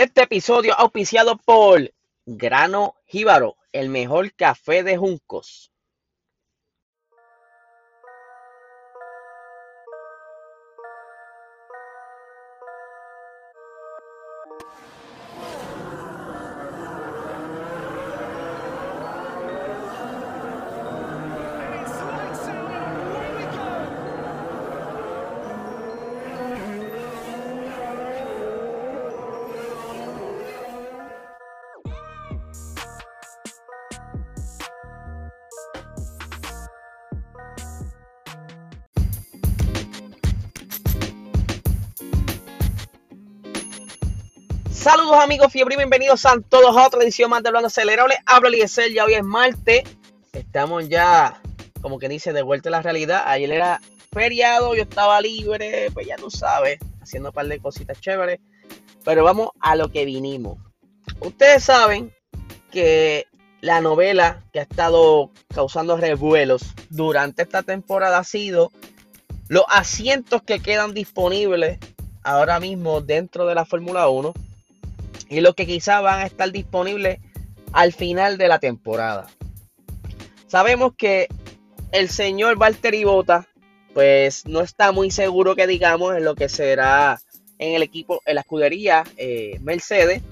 Este episodio auspiciado por Grano Jíbaro, el mejor café de Juncos. Saludos amigos fiebre y bienvenidos a todos a otra edición más de Hablando Acelerable. Habla Eliezer, ya hoy es martes. Estamos ya, como que dice, de vuelta a la realidad. Ayer era feriado, yo estaba libre, pues ya tú sabes, haciendo un par de cositas chéveres. Pero vamos a lo que vinimos. Ustedes saben que la novela que ha estado causando revuelos durante esta temporada ha sido los asientos que quedan disponibles ahora mismo dentro de la Fórmula 1 y los que quizás van a estar disponibles al final de la temporada. Sabemos que el señor Valtteri Bota pues no está muy seguro que digamos en lo que será en el equipo, en la escudería eh, Mercedes.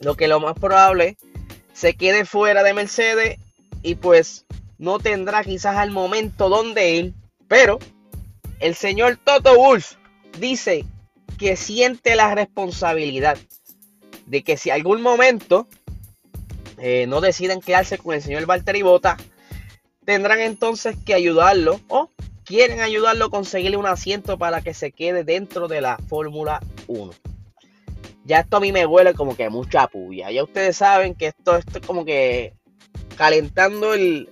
Lo que lo más probable se quede fuera de Mercedes y pues no tendrá quizás al momento donde ir. Pero el señor Toto Wolf dice que siente la responsabilidad de que si algún momento eh, no deciden quedarse con el señor Valtteri Bota, tendrán entonces que ayudarlo o quieren ayudarlo a conseguirle un asiento para que se quede dentro de la Fórmula 1. Ya esto a mí me huele como que mucha puya. Ya ustedes saben que esto, esto es como que calentando el.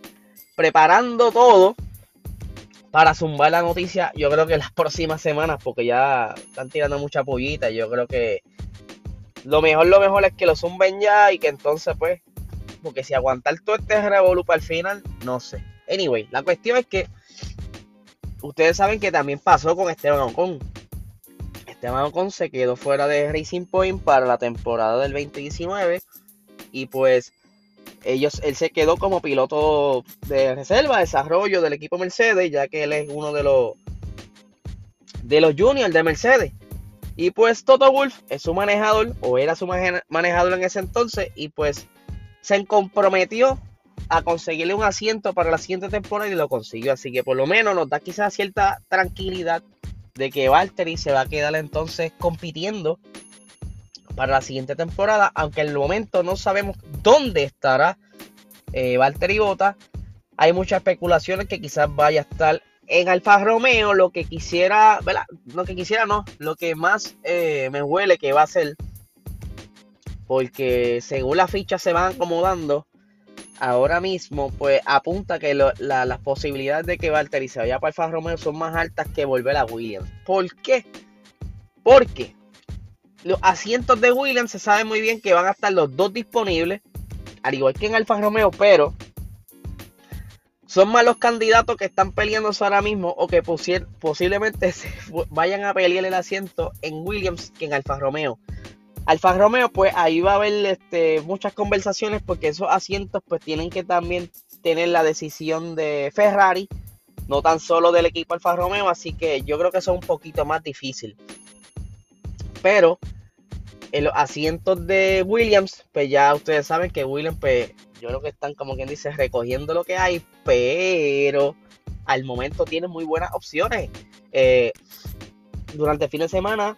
preparando todo para zumbar la noticia. Yo creo que las próximas semanas, porque ya están tirando mucha pullita. Yo creo que lo mejor, lo mejor es que lo zumben ya y que entonces, pues, porque si aguantar todo este revolú para el final, no sé. Anyway, la cuestión es que ustedes saben que también pasó con Esteban Ocon. Esteban Ocon se quedó fuera de Racing Point para la temporada del 2019 y pues ellos, él se quedó como piloto de reserva, desarrollo del equipo Mercedes, ya que él es uno de los de los juniors de Mercedes. Y pues Toto Wolf es su manejador, o era su manejador en ese entonces, y pues se comprometió a conseguirle un asiento para la siguiente temporada y lo consiguió. Así que por lo menos nos da quizás cierta tranquilidad de que Valtteri se va a quedar entonces compitiendo para la siguiente temporada, aunque en el momento no sabemos dónde estará eh, Valtteri Bota. Hay muchas especulaciones que quizás vaya a estar en Alfa Romeo lo que quisiera, ¿verdad? Lo que quisiera no, lo que más eh, me huele que va a ser, porque según las fichas se van acomodando, ahora mismo pues apunta que las posibilidades de que Valtteri se vaya para Alfa Romeo son más altas que volver a Williams. ¿Por qué? Porque los asientos de Williams se sabe muy bien que van a estar los dos disponibles, al igual que en Alfa Romeo, pero son más los candidatos que están peleándose ahora mismo o que posiblemente vayan a pelear el asiento en Williams que en Alfa Romeo. Alfa Romeo, pues ahí va a haber este, muchas conversaciones porque esos asientos pues tienen que también tener la decisión de Ferrari, no tan solo del equipo Alfa Romeo, así que yo creo que eso es un poquito más difícil. Pero en los asientos de Williams, pues ya ustedes saben que Williams pues yo creo que están, como quien dice, recogiendo lo que hay, pero al momento tienen muy buenas opciones. Eh, durante el fin de semana,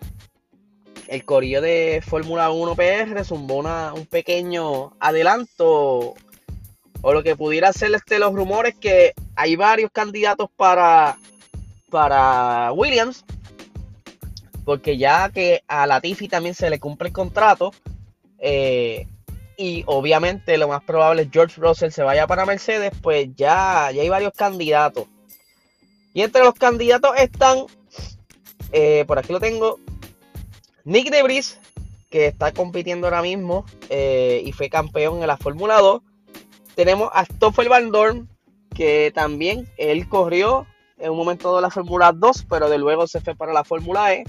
el corillo de Fórmula 1 PR zumbó un pequeño adelanto o lo que pudiera ser este, los rumores que hay varios candidatos para, para Williams, porque ya que a Latifi también se le cumple el contrato, eh, y obviamente lo más probable es George Russell se vaya para Mercedes, pues ya, ya hay varios candidatos. Y entre los candidatos están, eh, por aquí lo tengo, Nick Debris, que está compitiendo ahora mismo eh, y fue campeón en la Fórmula 2. Tenemos a Stoffel Van Dorn, que también él corrió en un momento de la Fórmula 2, pero de luego se fue para la Fórmula E.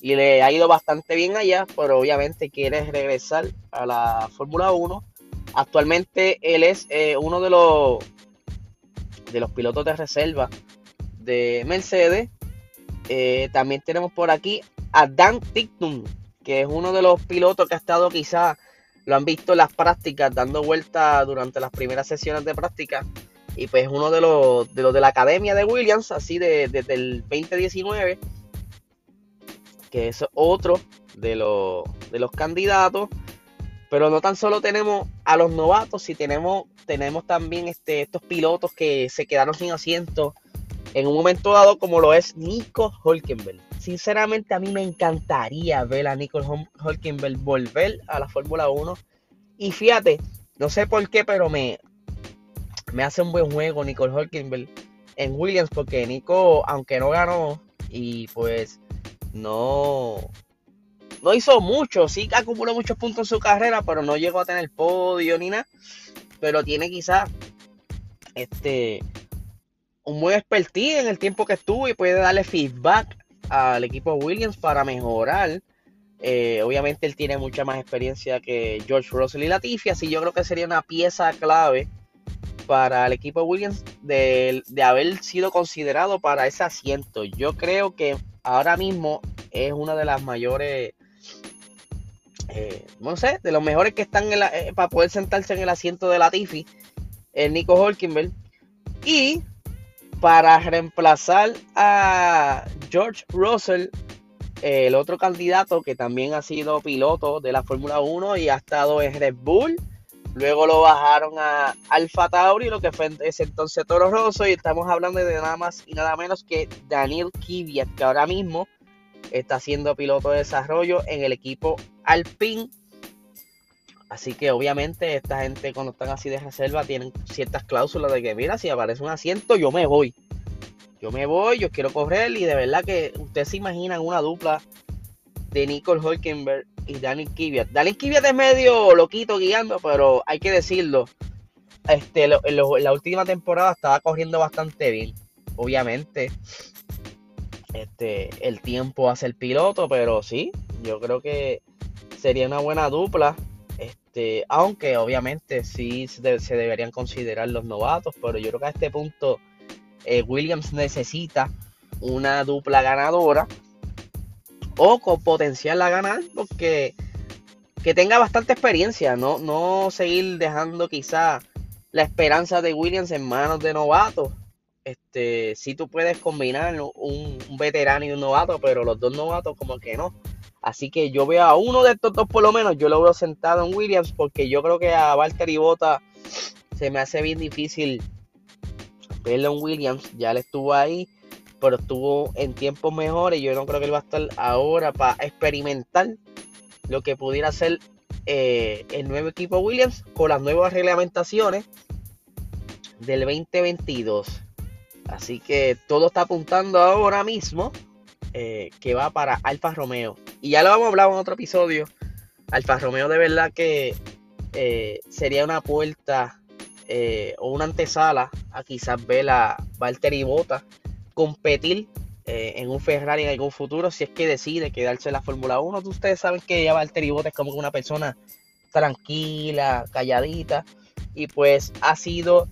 y le ha ido bastante bien allá, pero obviamente quiere regresar a la Fórmula 1. Actualmente él es eh, uno de los, de los pilotos de reserva de Mercedes. Eh, también tenemos por aquí a Dan Ticktum, que es uno de los pilotos que ha estado quizás, lo han visto en las prácticas, dando vueltas durante las primeras sesiones de práctica. Y pues uno de los de, de la academia de Williams, así de, desde el 2019 que es otro de los, de los candidatos. Pero no tan solo tenemos a los novatos, si tenemos, tenemos también este, estos pilotos que se quedaron sin asiento en un momento dado, como lo es Nico Hulkenberg. Sinceramente, a mí me encantaría ver a Nico Hulkenberg volver a la Fórmula 1. Y fíjate, no sé por qué, pero me, me hace un buen juego Nico Hulkenberg en Williams, porque Nico, aunque no ganó, y pues no, no hizo mucho, sí acumuló muchos puntos en su carrera, pero no llegó a tener podio ni nada. Pero tiene quizás este un buen expertise en el tiempo que estuvo y puede darle feedback al equipo Williams para mejorar. Eh, obviamente él tiene mucha más experiencia que George Russell y Latifi, así yo creo que sería una pieza clave para el equipo Williams de, de haber sido considerado para ese asiento. Yo creo que ahora mismo es una de las mayores, eh, no sé, de los mejores que están eh, para poder sentarse en el asiento de la Tiffy, el Nico Holkenberg. Y para reemplazar a George Russell, el otro candidato que también ha sido piloto de la Fórmula 1 y ha estado en Red Bull. Luego lo bajaron a Alfa Tauri, lo que fue ese entonces Toro Rosso. Y estamos hablando de nada más y nada menos que Daniel Kvyat, que ahora mismo está siendo piloto de desarrollo en el equipo Alpine. Así que obviamente esta gente cuando están así de reserva tienen ciertas cláusulas de que mira, si aparece un asiento yo me voy. Yo me voy, yo quiero correr y de verdad que ustedes se imaginan una dupla de Nicole Hulkenberg y Daniel Kvyat. Daniel Kvyat es medio loquito guiando, pero hay que decirlo. Este, en la última temporada estaba corriendo bastante bien. Obviamente, este, el tiempo hace el piloto, pero sí, yo creo que sería una buena dupla. Este, aunque obviamente sí se, deberían considerar los novatos, pero yo creo que a este punto eh, Williams necesita una dupla ganadora o con potencial a ganar, porque que tenga bastante experiencia, no, no seguir dejando quizá la esperanza de Williams en manos de novatos. Este, si tú puedes combinar un, veterano y un novato, pero los dos novatos como que no. Así que yo veo a uno de estos dos por lo menos, yo lo veo sentado en Williams porque yo creo que a Valtteri Bota se me hace bien difícil verlo en Williams, ya le estuvo ahí, pero estuvo en tiempos mejores. Yo no creo que él va a estar ahora para experimentar lo que pudiera ser eh, el nuevo equipo Williams con las nuevas reglamentaciones del 2022. Así que todo está apuntando ahora mismo eh, que va para Alfa Romeo. Y ya lo vamos a hablar en otro episodio. Alfa Romeo de verdad que eh, sería una puerta o una antesala a quizás ver a Valtteri Bota competir eh, en un Ferrari en algún futuro si es que decide quedarse en la Fórmula 1. Ustedes saben que ya Valtteri Bottas es como una persona tranquila, calladita y pues ha sido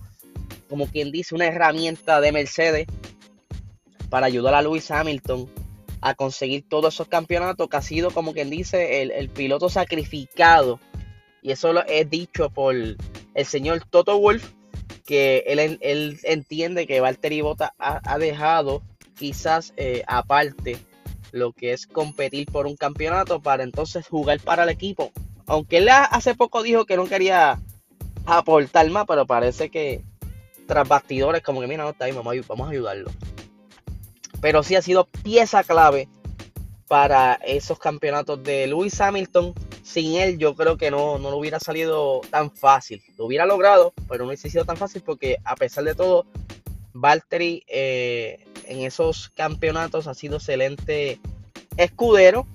como quien dice una herramienta de Mercedes para ayudar a Lewis Hamilton a conseguir todos esos campeonatos que ha sido como quien dice el, piloto sacrificado y eso lo es dicho por el señor Toto Wolf que él, entiende que Valtteri Bota ha, dejado quizás eh, aparte lo que es competir por un campeonato para entonces jugar para el equipo. Aunque él hace poco dijo que no quería aportar más, pero parece que tras bastidores como que mira, no está ahí, vamos a ayudarlo. Pero sí ha sido pieza clave para esos campeonatos de Lewis Hamilton sin él yo creo que no, no lo hubiera salido tan fácil. Lo hubiera logrado, pero no hubiese sido tan fácil porque a pesar de todo, Valtteri eh, en esos campeonatos ha sido excelente escudero.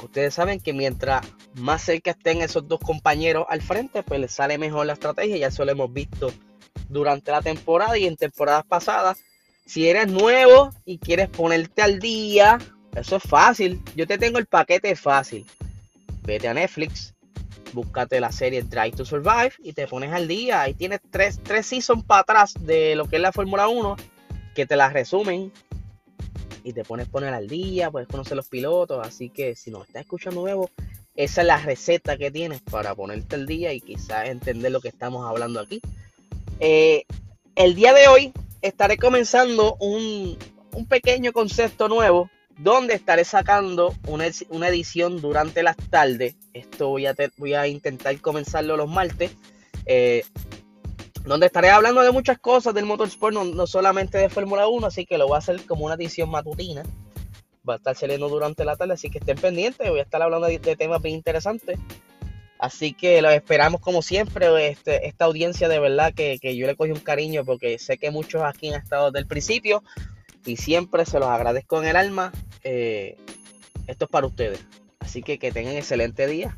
Ustedes saben que mientras más cerca estén esos dos compañeros al frente, pues les sale mejor la estrategia. Ya eso lo hemos visto durante la temporada y en temporadas pasadas. Si eres nuevo y quieres ponerte al día Eso es fácil. Yo te tengo el paquete fácil. Vete a Netflix, búscate la serie Drive to Survive y te pones al día. Ahí tienes tres, tres seasons para atrás de lo que es la Fórmula 1 que te la resumen y te pones poner al día, puedes conocer los pilotos. Así que si nos estás escuchando nuevo, esa es la receta que tienes para ponerte al día y quizás entender lo que estamos hablando aquí. Eh, el día de hoy estaré comenzando un, un pequeño concepto nuevo donde estaré sacando una, edición durante las tardes. Esto voy a, voy a intentar comenzarlo los martes. Eh, donde estaré hablando de muchas cosas del motorsport, no, no solamente de Fórmula 1, así que lo voy a hacer como una edición matutina. Va a estar saliendo durante la tarde, así que estén pendientes. Voy a estar hablando de, temas bien interesantes. Así que los esperamos como siempre. Este, esta audiencia de verdad que, que, yo le cogí un cariño porque sé que muchos aquí han estado desde el principio y siempre se los agradezco en el alma. Eh, esto es para ustedes. Así que que tengan excelente día.